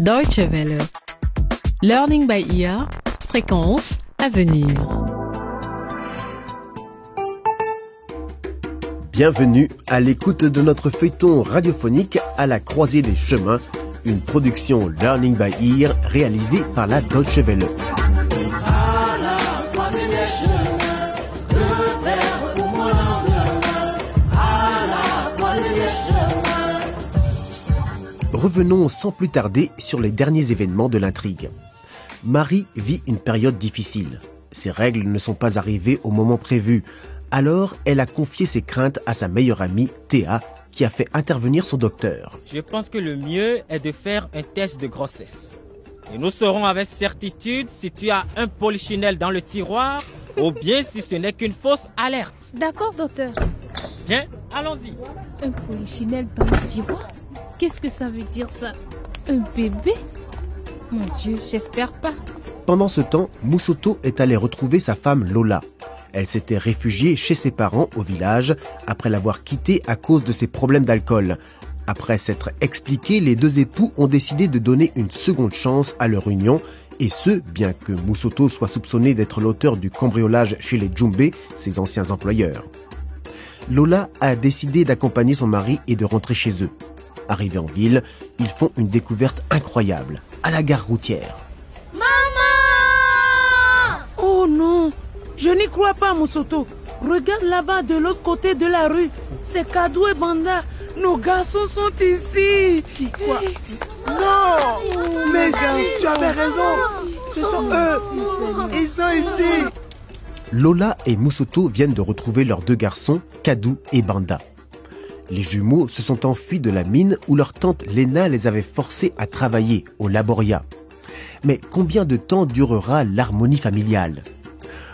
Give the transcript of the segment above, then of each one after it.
Deutsche Welle. Learning by ear. Fréquence à venir. Bienvenue à l'écoute de notre feuilleton radiophonique à la croisée des chemins, une production Learning by Ear réalisée par la Deutsche Welle. Revenons sans plus tarder sur les derniers événements de l'intrigue. Marie vit une période difficile. Ses règles ne sont pas arrivées au moment prévu. Alors, elle a confié ses craintes à sa meilleure amie, Théa, qui a fait intervenir son docteur. Je pense que le mieux est de faire un test de grossesse. Et nous saurons avec certitude si tu as un polichinelle dans le tiroir ou bien si ce n'est qu'une fausse alerte. D'accord, docteur. Bien, allons-y. Un polichinelle dans le tiroir? Qu'est-ce que ça veut dire ça Un bébé Mon Dieu, j'espère pas. Pendant ce temps, Moussoto est allé retrouver sa femme Lola. Elle s'était réfugiée chez ses parents au village après l'avoir quitté à cause de ses problèmes d'alcool. Après s'être expliqué, les deux époux ont décidé de donner une seconde chance à leur union, et ce, bien que Moussoto soit soupçonné d'être l'auteur du cambriolage chez les Djumbe, ses anciens employeurs. Lola a décidé d'accompagner son mari et de rentrer chez eux. Arrivés en ville, ils font une découverte incroyable, à la gare routière. Oh non, je n'y crois pas, Moussoto. Regarde là-bas de l'autre côté de la rue. C'est Kadou et Banda. Nos garçons sont ici. Quoi? Non Mais tu avais raison. Ce sont eux. Ils sont ici. Lola et Moussoto viennent de retrouver leurs deux garçons, Kadou et Banda. Les jumeaux se sont enfuis de la mine où leur tante Lena les avait forcés à travailler au laboria. Mais combien de temps durera l'harmonie familiale?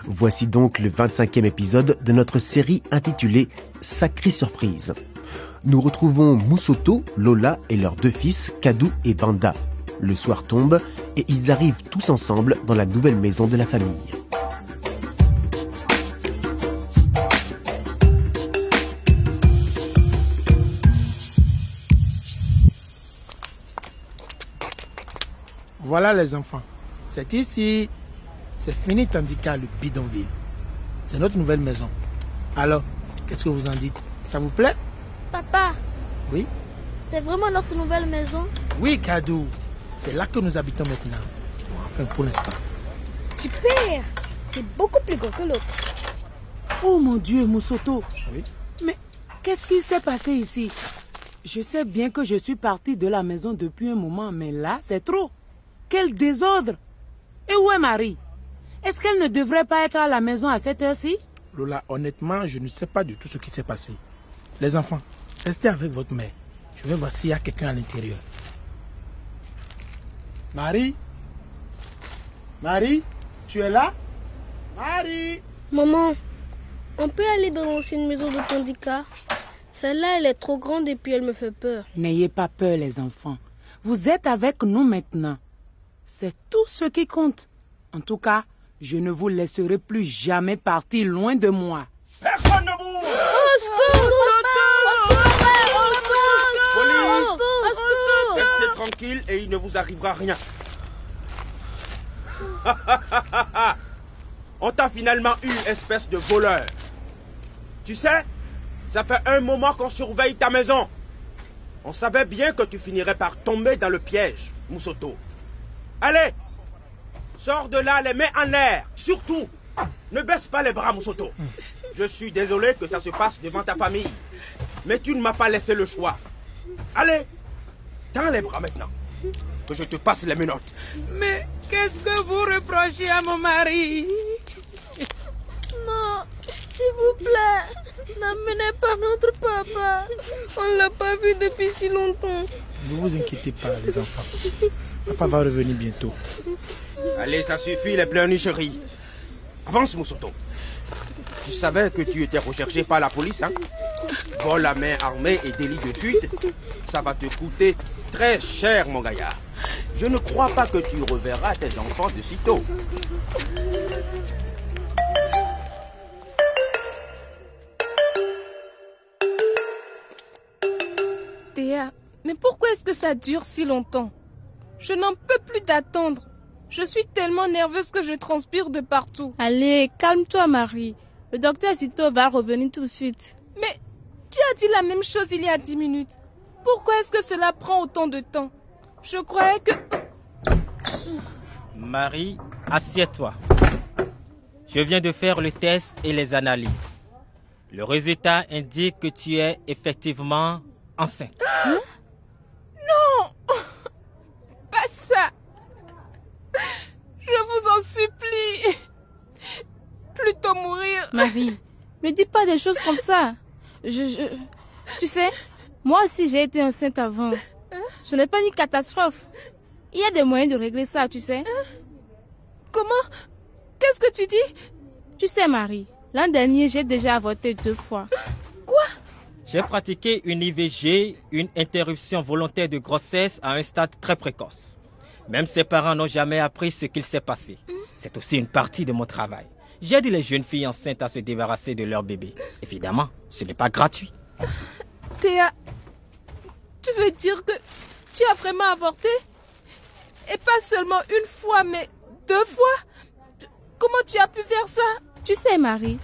Voici donc le 25e épisode de notre série intitulée Sacrée surprise. Nous retrouvons Moussoto, Lola et leurs deux fils, Kadou et Banda. Le soir tombe et ils arrivent tous ensemble dans la nouvelle maison de la famille. Voilà les enfants. C'est ici. C'est fini tandis qu'à le bidonville. C'est notre nouvelle maison. Alors, qu'est-ce que vous en dites? Ça vous plaît? Papa, Oui c'est vraiment notre nouvelle maison Oui, Kadou. C'est là que nous habitons maintenant. Bon, enfin, pour l'instant. Super C'est beaucoup plus grand que l'autre. Oh mon Dieu, Moussoto. Oui Mais qu'est-ce qui s'est passé ici? Je sais bien que je suis partie de la maison depuis un moment, mais là, c'est trop. Quel désordre Et où est Marie? Est-ce qu'elle ne devrait pas être à la maison à cette heure-ci? Lola, honnêtement, je ne sais pas du tout ce qui s'est passé. Les enfants, restez avec votre mère. Je vais voir s'il y a quelqu'un à l'intérieur. Marie? Marie? Tu es là? Marie? Maman, on peut aller dans l'ancienne maison de Tandika? Celle-là, elle est trop grande et puis elle me fait peur. N'ayez pas peur, les enfants. Vous êtes avec nous maintenant. C'est tout ce qui compte. En tout cas, je ne vous laisserai plus jamais partir loin de moi. Personne ne bouge Au secours Au secours Au secours Police Au secours Au secours Restez tranquille et il ne vous arrivera rien. On t'a finalement eu, espèce de voleur. Tu sais, ça fait un moment qu'on surveille ta maison. On savait bien que tu finirais par tomber dans le piège, Moussoto. Allez, sors de là les mains en l'air. Surtout, ne baisse pas les bras, Moussoto. Je suis désolé que ça se passe devant ta famille. Mais tu ne m'as pas laissé le choix. Allez, tends les bras maintenant. Que je te passe les menottes. Mais qu'est-ce que vous reprochez à mon mari? Non S'il vous plaît N'amenez pas notre papa On l'a pas vu depuis si longtemps. Ne vous inquiétez pas, les enfants. Papa va revenir bientôt. Allez, ça suffit les pleurnicheries. Avance, Moussoto. Tu savais que tu étais recherché par la police, hein? Vol à main armée et délit de fuite, ça va te coûter très cher, mon gaillard. Je ne crois pas que tu reverras tes enfants de sitôt. Mais pourquoi est-ce que ça dure si longtemps? Je n'en peux plus d'attendre. Je suis tellement nerveuse que je transpire de partout. Allez, calme-toi, Marie. Le docteur Zito va revenir tout de suite. Mais tu as dit la même chose il y a dix minutes? Pourquoi est-ce que cela prend autant de temps? Je croyais que... Marie, assieds-toi. Je viens de faire le test et les analyses. Le résultat indique que tu es effectivement enceinte. Hein? Non Pas ça Je vous en supplie Plutôt mourir Marie, ne dis pas des choses comme ça. Je, je... Tu sais, moi aussi j'ai été enceinte avant. Ce n'est pas une catastrophe. Il y a des moyens de régler ça, tu sais. Comment? Qu'est-ce que tu dis? Tu sais, Marie, l'an dernier, j'ai déjà avorté deux fois. Quoi? J'ai pratiqué une IVG, une interruption volontaire de grossesse à un stade très précoce. Même ses parents n'ont jamais appris ce qu'il s'est passé. C'est aussi une partie de mon travail. J'aide les jeunes filles enceintes à se débarrasser de leur bébé. Évidemment, ce n'est pas gratuit. Théa, tu veux dire que tu as vraiment avorté? Et pas seulement une fois, mais deux fois? Comment tu as pu faire ça? Tu sais, Marie,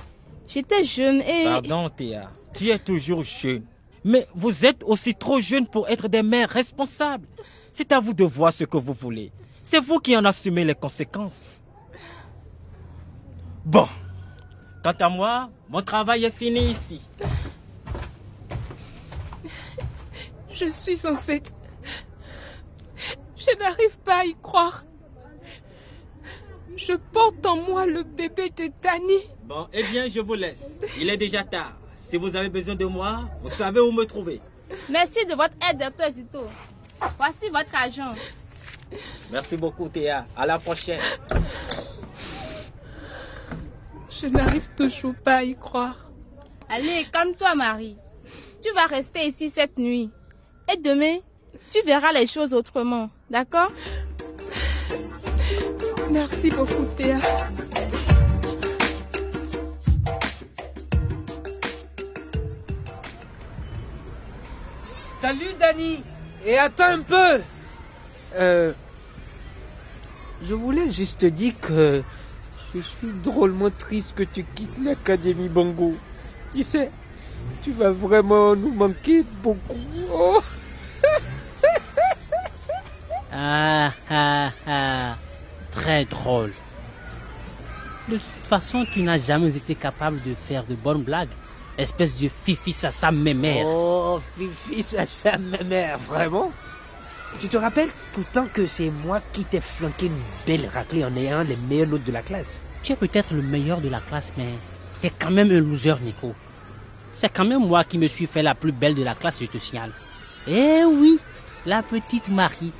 j'étais jeune et... Pardon, Théa, tu es toujours jeune. Mais vous êtes aussi trop jeune pour être des mères responsables. C'est à vous de voir ce que vous voulez. C'est vous qui en assumez les conséquences. Bon, quant à moi, mon travail est fini ici. Je suis enceinte. Je n'arrive pas à y croire. Je porte en moi le bébé de Danny. Bon, eh bien, je vous laisse. Il est déjà tard. Si vous avez besoin de moi, vous savez où me trouver. Merci de votre aide, docteur Zito. Voici votre argent. Merci beaucoup, Théa. À la prochaine. Je n'arrive toujours pas à y croire. Allez, calme-toi, Marie. Tu vas rester ici cette nuit. Et demain, tu verras les choses autrement. D'accord? Merci beaucoup, Théa. Salut, Danny. Et attends un peu. Euh, je voulais juste te dire que je suis drôlement triste que tu quittes l'Académie Bongo. Tu sais, tu vas vraiment nous manquer beaucoup. Oh. ah, ah, ah. Très drôle. De toute façon, tu n'as jamais été capable de faire de bonnes blagues. Espèce de fifi sa mémère. Oh, fifi sa mémère, vraiment? Tu te rappelles pourtant que c'est moi qui t'ai flanqué une belle raclée en ayant les meilleurs notes de la classe Tu es peut-être le meilleur de la classe, mais tu es quand même un loser, Nico. C'est quand même moi qui me suis fait la plus belle de la classe, je te signale. Eh oui, la petite Marie.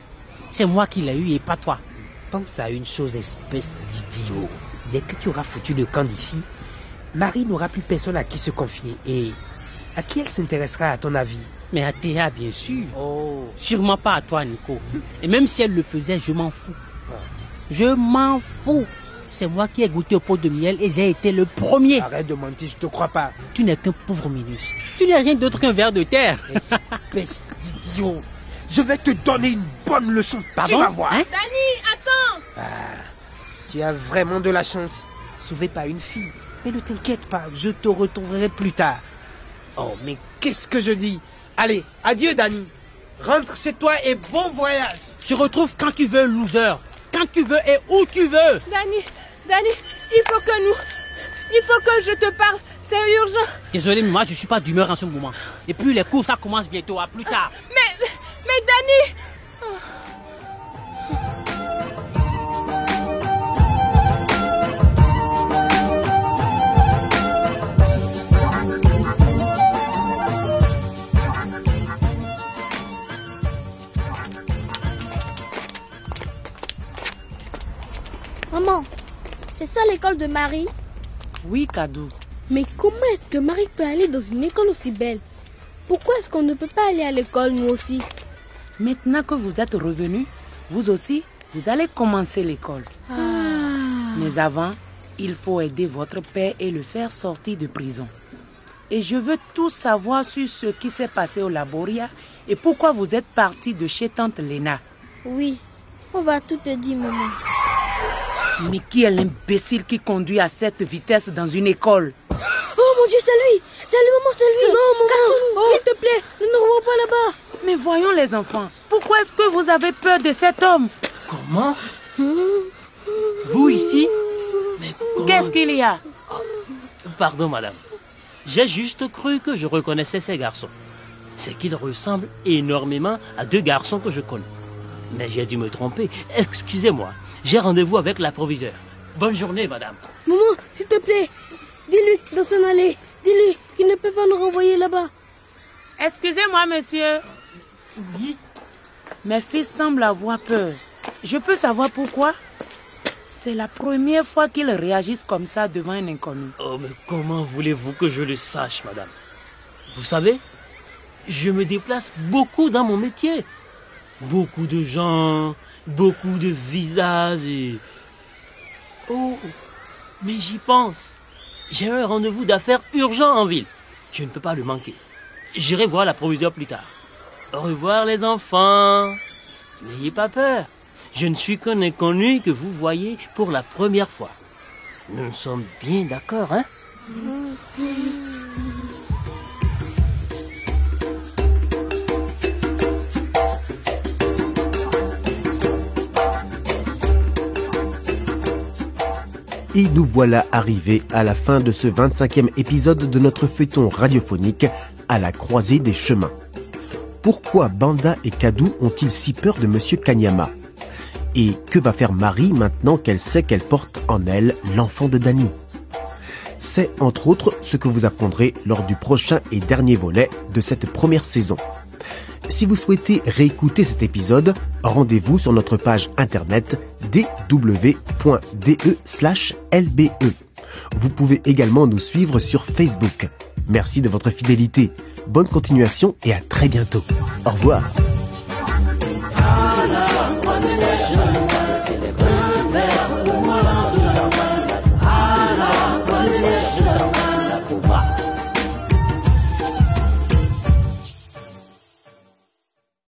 C'est moi qui l'ai eue et pas toi. Pense à une chose, espèce d'idiot. Dès que tu auras foutu le camp d'ici, Marie n'aura plus personne à qui se confier. Et à qui elle s'intéressera, à ton avis? Mais à Théa, bien sûr. Oh. Sûrement pas à toi, Nico. Et même si elle le faisait, je m'en fous. Je m'en fous. C'est moi qui ai goûté au pot de miel et j'ai été le premier. Arrête de mentir, je te crois pas. Tu n'es qu'un pauvre minus. Tu n'es rien d'autre qu'un verre de terre. Espèce d'idiot. Je vais te donner une bonne leçon. Pardon? Tu vas voir. Hein? Danny, attends Ah, tu as vraiment de la chance. Sauvé par une fille. Mais ne t'inquiète pas, je te retrouverai plus tard. Oh, mais qu'est-ce que je dis? Allez, adieu, Danny. Rentre chez toi et bon voyage. Je retrouve quand tu veux, loser. Quand tu veux et où tu veux. Danny, Danny, il faut que nous... Il faut que je te parle. C'est urgent. Désolé, mais moi, je suis pas d'humeur en ce moment. Et puis, les cours, ça commence bientôt. À plus tard. Mais... Mais Danny Maman, l'école de Marie Oui, Kadou. Mais comment est-ce que Marie peut aller dans une école aussi belle? Pourquoi est-ce qu'on ne peut pas aller à l'école nous aussi? Maintenant que vous êtes revenu, vous aussi, vous allez commencer l'école. Mais avant, il faut aider votre père et le faire sortir de prison. Et je veux tout savoir sur ce qui s'est passé au Laboria et pourquoi vous êtes parti de chez tante Lena. Oui, On va tout te dire, maman. Mais qui est l'imbécile qui conduit à cette vitesse dans une école? Oh mon Dieu, c'est lui. C'est lui, maman, c'est lui. Non, maman. S'il te plaît, ne nous revois pas là-bas. Mais voyons les enfants, pourquoi est-ce que vous avez peur de cet homme? Comment? Vous ici? Mais comment- Qu'est-ce qu'il y a? Pardon, madame. J'ai juste cru que je reconnaissais ces garçons. C'est qu'ils ressemblent énormément à deux garçons que je connais. Mais j'ai dû me tromper. Excusez-moi. J'ai rendez-vous avec l'approviseur. Bonne journée, madame. Maman, s'il te plaît, dis-lui dans son allée. Dis-lui qu'il ne peut pas nous renvoyer là-bas. Excusez-moi, monsieur. Oui. Mes fils semblent avoir peur. Je peux savoir pourquoi? C'est la première fois qu'ils réagissent comme ça devant un inconnu. Oh, mais comment voulez-vous que je le sache, madame? Vous savez, je me déplace beaucoup dans mon métier. Beaucoup de gens, beaucoup de visages et... Oh, mais j'y pense. J'ai un rendez-vous d'affaires urgent en ville. Je ne peux pas le manquer. J'irai voir la proviseure plus tard. Au revoir les enfants. N'ayez pas peur. Je ne suis qu'un inconnu que vous voyez pour la première fois. Nous sommes bien d'accord, hein? Et nous voilà arrivés à la fin de ce 25e épisode de notre feuilleton radiophonique à la croisée des chemins. Pourquoi Banda et Kadou ont-ils si peur de Monsieur Kanyama? Et que va faire Marie maintenant qu'elle sait qu'elle porte en elle l'enfant de Dany? C'est entre autres ce que vous apprendrez lors du prochain et dernier volet de cette première saison. Si vous souhaitez réécouter cet épisode, rendez-vous sur notre page internet dw.de/lbe. Vous pouvez également nous suivre sur Facebook. Merci de votre fidélité. Bonne continuation et à très bientôt. Au revoir.